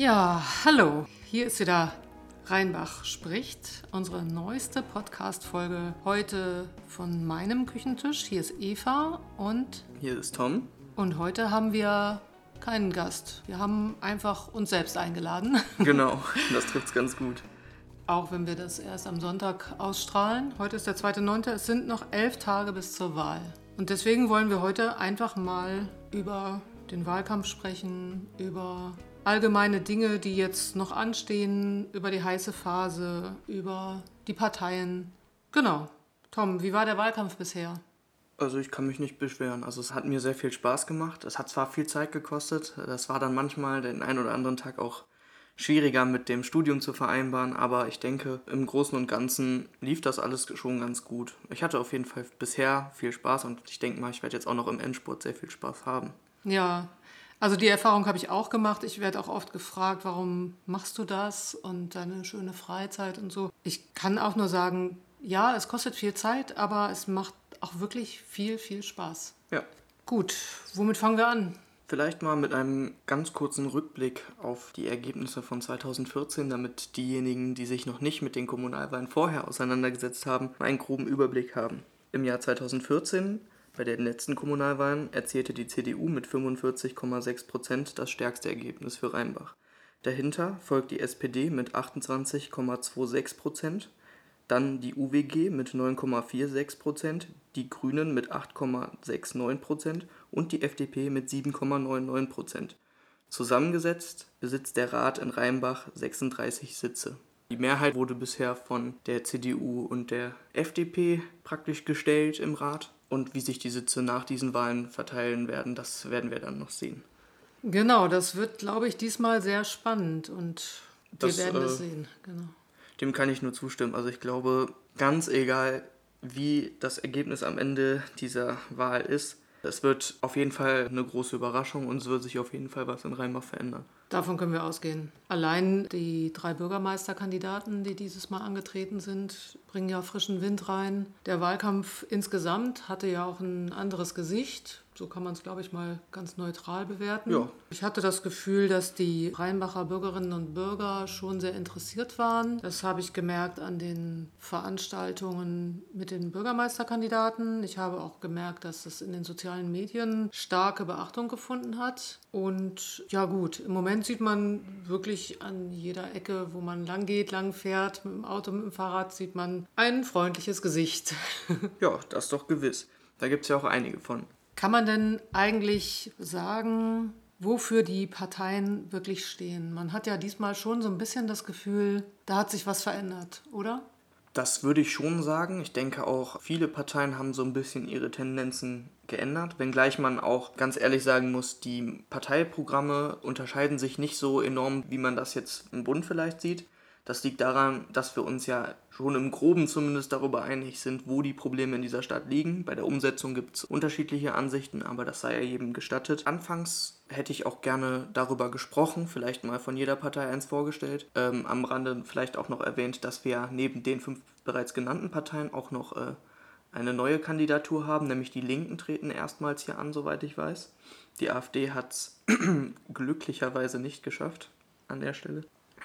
Ja, hallo. Hier ist wieder Rheinbach spricht, unsere neueste Podcast-Folge heute von meinem Küchentisch. Hier ist Eva und. Hier ist Tom. Und heute haben wir keinen Gast. Wir haben einfach uns selbst eingeladen. Genau, das trifft es ganz gut. Auch wenn wir das erst am Sonntag ausstrahlen. Heute ist der 2.9. Es sind noch elf Tage bis zur Wahl. Und deswegen wollen wir heute einfach mal über den Wahlkampf sprechen, über allgemeine Dinge, die jetzt noch anstehen, über die heiße Phase, über die Parteien. Genau. Tom, wie war der Wahlkampf bisher? Also ich kann mich nicht beschweren. Also es hat mir sehr viel Spaß gemacht. Es hat zwar viel Zeit gekostet. Das war dann manchmal den einen oder anderen Tag auch schwieriger mit dem Studium zu vereinbaren, aber ich denke, im Großen und Ganzen lief das alles schon ganz gut. Ich hatte auf jeden Fall bisher viel Spaß und ich denke mal, ich werde jetzt auch noch im Endspurt sehr viel Spaß haben. Ja, also die Erfahrung habe ich auch gemacht. Ich werde auch oft gefragt, warum machst du das und deine schöne Freizeit und so. Ich kann auch nur sagen, ja, es kostet viel Zeit, aber es macht auch wirklich viel, viel Spaß. Ja. Gut, womit fangen wir an? Vielleicht mal mit einem ganz kurzen Rückblick auf die Ergebnisse von 2014, damit diejenigen, die sich noch nicht mit den Kommunalwahlen vorher auseinandergesetzt haben, einen groben Überblick haben. Im Jahr 2014 bei den letzten Kommunalwahlen erzielte die CDU mit 45,6 Prozent das stärkste Ergebnis für Rheinbach. Dahinter folgt die SPD mit 28,26 Prozent, dann die UWG mit 9,46 Prozent, die Grünen mit 8,69 Prozent und die FDP mit 7,99 Prozent. Zusammengesetzt besitzt der Rat in Rheinbach 36 Sitze. Die Mehrheit wurde bisher von der CDU und der FDP praktisch gestellt im Rat. Und wie sich die Sitze nach diesen Wahlen verteilen werden, das werden wir dann noch sehen. Genau, das wird, glaube ich, diesmal sehr spannend und wir Das, werden äh, es sehen. Genau. Dem kann ich nur zustimmen. Also ich glaube, ganz egal, wie das Ergebnis am Ende dieser Wahl ist, es wird auf jeden Fall eine große Überraschung und es wird sich auf jeden Fall was in Rheinbach verändern. Davon können wir ausgehen. Allein die drei Bürgermeisterkandidaten, die dieses Mal angetreten sind, bringen ja frischen Wind rein. Der Wahlkampf insgesamt hatte ja auch ein anderes Gesicht. So kann man es, glaube ich, mal ganz neutral bewerten. Ja. Ich hatte das Gefühl, dass die Rheinbacher Bürgerinnen und Bürger schon sehr interessiert waren. Das habe ich gemerkt an den Veranstaltungen mit den Bürgermeisterkandidaten. Ich habe auch gemerkt, dass es in den sozialen Medien starke Beachtung gefunden hat. Und ja gut, im Moment sieht man wirklich an jeder Ecke, wo man lang geht, lang fährt, mit dem Auto, mit dem Fahrrad, sieht man ein freundliches Gesicht. Ja, das doch gewiss. Da gibt es ja auch einige von. Kann man denn eigentlich sagen, wofür die Parteien wirklich stehen? Man hat ja diesmal schon so ein bisschen das Gefühl, da hat sich was verändert, oder? Das würde ich schon sagen. Ich denke auch, viele Parteien haben so ein bisschen ihre Tendenzen geändert, wenngleich man auch ganz ehrlich sagen muss, die Parteiprogramme unterscheiden sich nicht so enorm, wie man das jetzt im Bund vielleicht sieht. Das liegt daran, dass wir uns ja schon im groben zumindest darüber einig sind, wo die Probleme in dieser Stadt liegen. Bei der Umsetzung gibt es unterschiedliche Ansichten, aber das sei ja jedem gestattet. Anfangs hätte ich auch gerne darüber gesprochen, vielleicht mal von jeder Partei eins vorgestellt. Ähm, am Rande vielleicht auch noch erwähnt, dass wir neben den fünf bereits genannten Parteien auch noch äh, eine neue Kandidatur haben, nämlich die Linken treten erstmals hier an, soweit ich weiß. Die AfD hat es glücklicherweise nicht geschafft an der Stelle.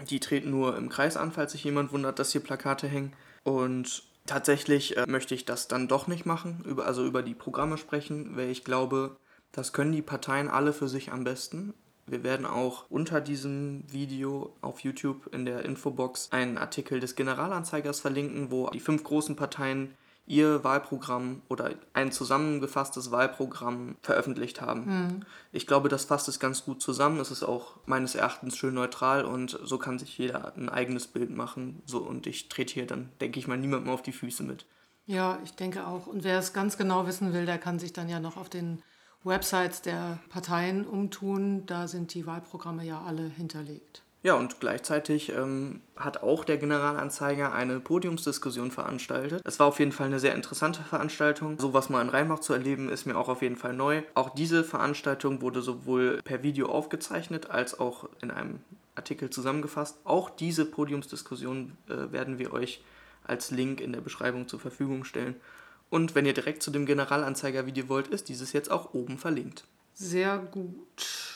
Die treten nur im Kreis an, falls sich jemand wundert, dass hier Plakate hängen. Und tatsächlich äh, möchte ich das dann doch nicht machen, über, also über die Programme sprechen, weil ich glaube, das können die Parteien alle für sich am besten. Wir werden auch unter diesem Video auf YouTube in der Infobox einen Artikel des Generalanzeigers verlinken, wo die fünf großen Parteien ihr Wahlprogramm oder ein zusammengefasstes Wahlprogramm veröffentlicht haben. Ich glaube, das fasst es ganz gut zusammen. Es ist auch meines Erachtens schön neutral und so kann sich jeder ein eigenes Bild machen. So, und ich trete hier dann, denke ich mal, niemandem auf die Füße mit. Ja, ich denke auch. Und wer es ganz genau wissen will, der kann sich dann ja noch auf den Websites der Parteien umtun. Da sind die Wahlprogramme ja alle hinterlegt. Ja, und gleichzeitig ähm, hat auch der Generalanzeiger eine Podiumsdiskussion veranstaltet. Es war auf jeden Fall eine sehr interessante Veranstaltung. Sowas mal in Rheinbach zu erleben, ist mir auch auf jeden Fall neu. Auch diese Veranstaltung wurde sowohl per Video aufgezeichnet als auch in einem Artikel zusammengefasst. Auch diese Podiumsdiskussion äh, werden wir euch als Link in der Beschreibung zur Verfügung stellen. Und wenn ihr direkt zu dem Generalanzeiger-Video wollt, ist dieses jetzt auch oben verlinkt. Sehr gut.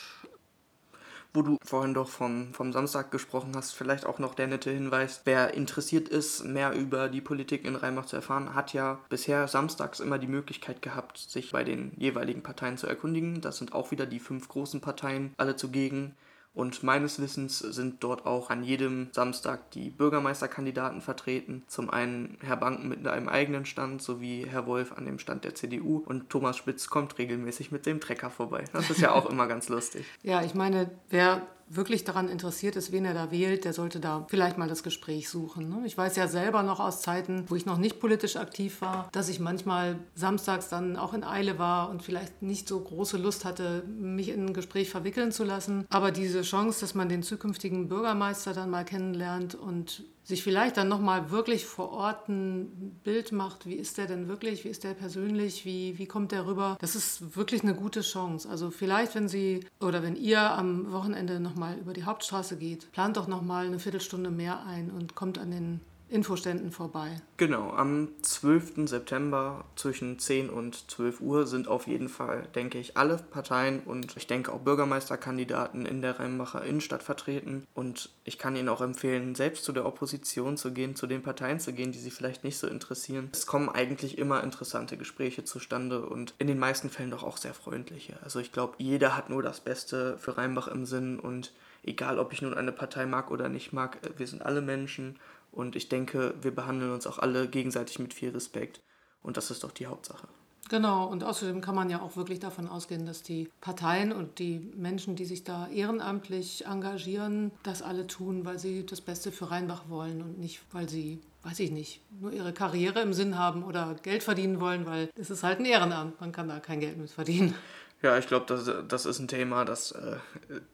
Wo du vorhin doch vom, vom Samstag gesprochen hast, vielleicht auch noch der nette Hinweis, wer interessiert ist, mehr über die Politik in Rheinbach zu erfahren, hat ja bisher samstags immer die Möglichkeit gehabt, sich bei den jeweiligen Parteien zu erkundigen. Das sind auch wieder die fünf großen Parteien alle zugegen. Und meines Wissens sind dort auch an jedem Samstag die Bürgermeisterkandidaten vertreten. Zum einen Herr Banken mit einem eigenen Stand sowie Herr Wolf an dem Stand der CDU. Und Thomas Spitz kommt regelmäßig mit dem Trecker vorbei. Das ist ja auch immer ganz lustig. Ja, ich meine, wer wirklich daran interessiert ist, wen er da wählt, der sollte da vielleicht mal das Gespräch suchen. Ne? Ich weiß ja selber noch aus Zeiten, wo ich noch nicht politisch aktiv war, dass ich manchmal samstags dann auch in Eile war und vielleicht nicht so große Lust hatte, mich in ein Gespräch verwickeln zu lassen. Aber diese Chance, dass man den zukünftigen Bürgermeister dann mal kennenlernt und sich vielleicht dann nochmal wirklich vor Ort ein Bild macht, wie ist der denn wirklich, wie ist der persönlich, wie, wie kommt der rüber. Das ist wirklich eine gute Chance. Also vielleicht, wenn Sie oder wenn ihr am Wochenende nochmal über die Hauptstraße geht, plant doch nochmal eine Viertelstunde mehr ein und kommt an den Infoständen vorbei. Genau, am 12. September zwischen 10 und 12 Uhr sind auf jeden Fall, denke ich, alle Parteien und ich denke auch Bürgermeisterkandidaten in der Rheinbacher Innenstadt vertreten. Und ich kann Ihnen auch empfehlen, selbst zu der Opposition zu gehen, zu den Parteien zu gehen, die Sie vielleicht nicht so interessieren. Es kommen eigentlich immer interessante Gespräche zustande und in den meisten Fällen doch auch sehr freundliche. Also ich glaube, jeder hat nur das Beste für Rheinbach im Sinn und egal ob ich nun eine Partei mag oder nicht mag, wir sind alle Menschen und ich denke, wir behandeln uns auch alle gegenseitig mit viel Respekt. Und das ist doch die Hauptsache. Genau, und außerdem kann man ja auch wirklich davon ausgehen, dass die Parteien und die Menschen, die sich da ehrenamtlich engagieren, das alle tun, weil sie das Beste für Rheinbach wollen und nicht, weil sie, weiß ich nicht, nur ihre Karriere im Sinn haben oder Geld verdienen wollen, weil es ist halt ein Ehrenamt, man kann da kein Geld mit verdienen. Ja, ich glaube, das, das ist ein Thema, das äh,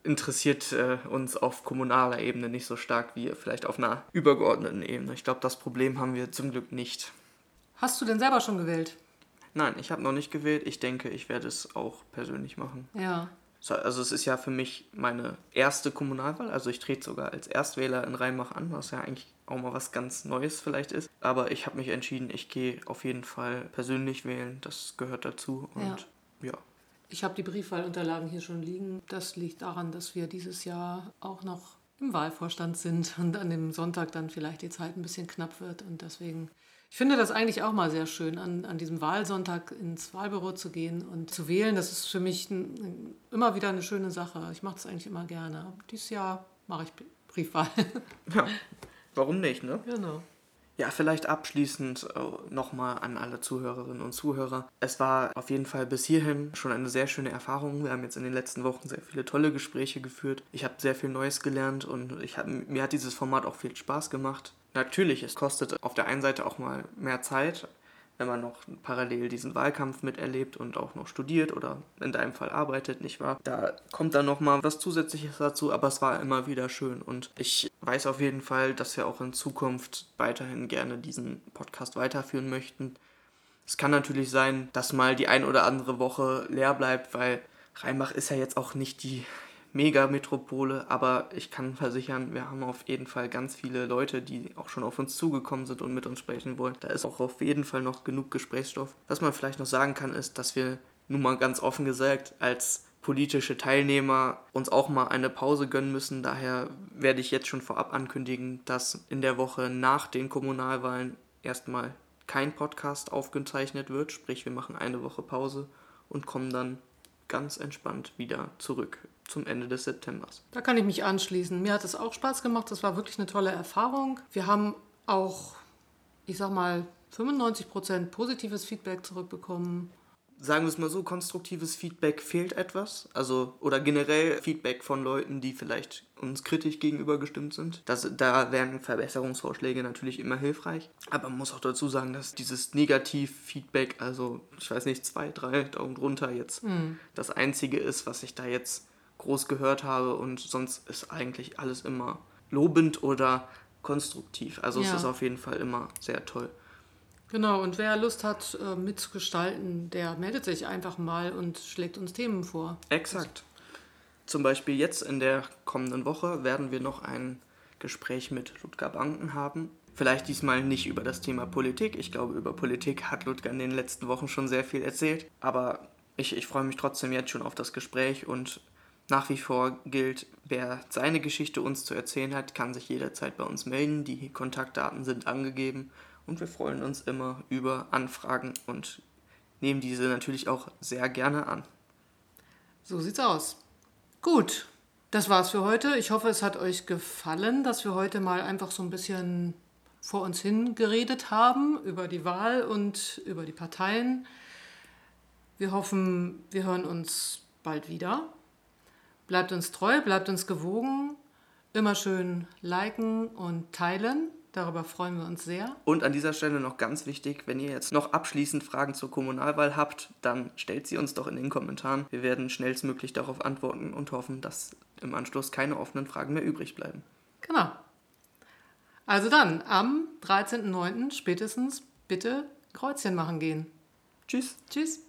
interessiert äh, uns auf kommunaler Ebene nicht so stark wie vielleicht auf einer übergeordneten Ebene. Ich glaube, das Problem haben wir zum Glück nicht. Hast du denn selber schon gewählt? Nein, ich habe noch nicht gewählt. Ich denke, ich werde es auch persönlich machen. Ja. Also es ist ja für mich meine erste Kommunalwahl. Also ich trete sogar als Erstwähler in Rheinbach an, was ja eigentlich auch mal was ganz Neues vielleicht ist. Aber ich habe mich entschieden, ich gehe auf jeden Fall persönlich wählen. Das gehört dazu. Und ja. ja. Ich habe die Briefwahlunterlagen hier schon liegen. Das liegt daran, dass wir dieses Jahr auch noch im Wahlvorstand sind und an dem Sonntag dann vielleicht die Zeit ein bisschen knapp wird. Und deswegen, ich finde das eigentlich auch mal sehr schön, an, an diesem Wahlsonntag ins Wahlbüro zu gehen und zu wählen. Das ist für mich ein, immer wieder eine schöne Sache. Ich mache das eigentlich immer gerne. Dieses Jahr mache ich Briefwahl. Ja, warum nicht, ne? Genau. Ja, vielleicht abschließend äh, nochmal an alle Zuhörerinnen und Zuhörer. Es war auf jeden Fall bis hierhin schon eine sehr schöne Erfahrung. Wir haben jetzt in den letzten Wochen sehr viele tolle Gespräche geführt. Ich habe sehr viel Neues gelernt und ich hab, mir hat dieses Format auch viel Spaß gemacht. Natürlich, es kostet auf der einen Seite auch mal mehr Zeit, wenn man noch parallel diesen Wahlkampf miterlebt und auch noch studiert oder in deinem Fall arbeitet, nicht wahr? Da kommt dann noch mal was Zusätzliches dazu, aber es war immer wieder schön und ich weiß auf jeden Fall, dass wir auch in Zukunft weiterhin gerne diesen Podcast weiterführen möchten. Es kann natürlich sein, dass mal die ein oder andere Woche leer bleibt, weil Rheinbach ist ja jetzt auch nicht die Mega-Metropole, aber ich kann versichern, wir haben auf jeden Fall ganz viele Leute, die auch schon auf uns zugekommen sind und mit uns sprechen wollen. Da ist auch auf jeden Fall noch genug Gesprächsstoff. Was man vielleicht noch sagen kann, ist, dass wir nun mal ganz offen gesagt als politische Teilnehmer uns auch mal eine Pause gönnen müssen. Daher werde ich jetzt schon vorab ankündigen, dass in der Woche nach den Kommunalwahlen erstmal kein Podcast aufgezeichnet wird. Sprich, wir machen eine Woche Pause und kommen dann ganz entspannt wieder zurück zum Ende des Septembers. Da kann ich mich anschließen. Mir hat es auch Spaß gemacht. Das war wirklich eine tolle Erfahrung. Wir haben auch, ich sag mal, 95% positives Feedback zurückbekommen sagen wir es mal so, konstruktives Feedback fehlt etwas. Also, oder generell Feedback von Leuten, die vielleicht uns kritisch gegenüber gestimmt sind. Das, da wären Verbesserungsvorschläge natürlich immer hilfreich. Aber man muss auch dazu sagen, dass dieses Negativ-Feedback, also ich weiß nicht, zwei, drei Daumen runter jetzt, mhm. das einzige ist, was ich da jetzt groß gehört habe. Und sonst ist eigentlich alles immer lobend oder konstruktiv. Also ja. es ist auf jeden Fall immer sehr toll. Genau, und wer Lust hat äh, mitzugestalten, der meldet sich einfach mal und schlägt uns Themen vor. Exakt. Zum Beispiel jetzt in der kommenden Woche werden wir noch ein Gespräch mit Ludger Banken haben. Vielleicht diesmal nicht über das Thema Politik. Ich glaube, über Politik hat Ludger in den letzten Wochen schon sehr viel erzählt. Aber ich, ich freue mich trotzdem jetzt schon auf das Gespräch und Nach wie vor gilt, wer seine Geschichte uns zu erzählen hat, kann sich jederzeit bei uns melden. Die Kontaktdaten sind angegeben und wir freuen uns immer über Anfragen und nehmen diese natürlich auch sehr gerne an. So sieht's aus. Gut, das war's für heute. Ich hoffe, es hat euch gefallen, dass wir heute mal einfach so ein bisschen vor uns hin geredet haben über die Wahl und über die Parteien. Wir hoffen, wir hören uns bald wieder. Bleibt uns treu, bleibt uns gewogen. Immer schön liken und teilen. Darüber freuen wir uns sehr. Und an dieser Stelle noch ganz wichtig, wenn ihr jetzt noch abschließend Fragen zur Kommunalwahl habt, dann stellt sie uns doch in den Kommentaren. Wir werden schnellstmöglich darauf antworten und hoffen, dass im Anschluss keine offenen Fragen mehr übrig bleiben. Genau. Also dann, am 13.09. spätestens bitte Kreuzchen machen gehen. Tschüss. Tschüss.